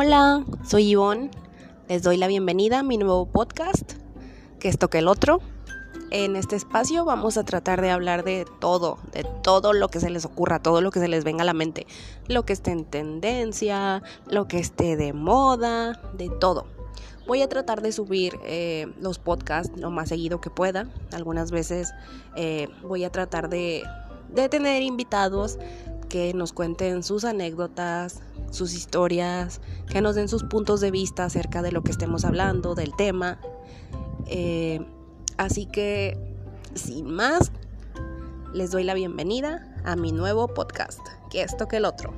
Hola, soy Ivonne. Les doy la bienvenida a mi nuevo podcast, que esto que el otro. En este espacio vamos a tratar de hablar de todo, de todo lo que se les ocurra, todo lo que se les venga a la mente, lo que esté en tendencia, lo que esté de moda, de todo. Voy a tratar de subir eh, los podcasts lo más seguido que pueda. Algunas veces eh, voy a tratar de tener invitados que nos cuenten sus anécdotas, sus historias, que nos den sus puntos de vista acerca de lo que estemos hablando, del tema. Eh, así que, sin más, les doy la bienvenida a mi nuevo podcast, que esto que el otro.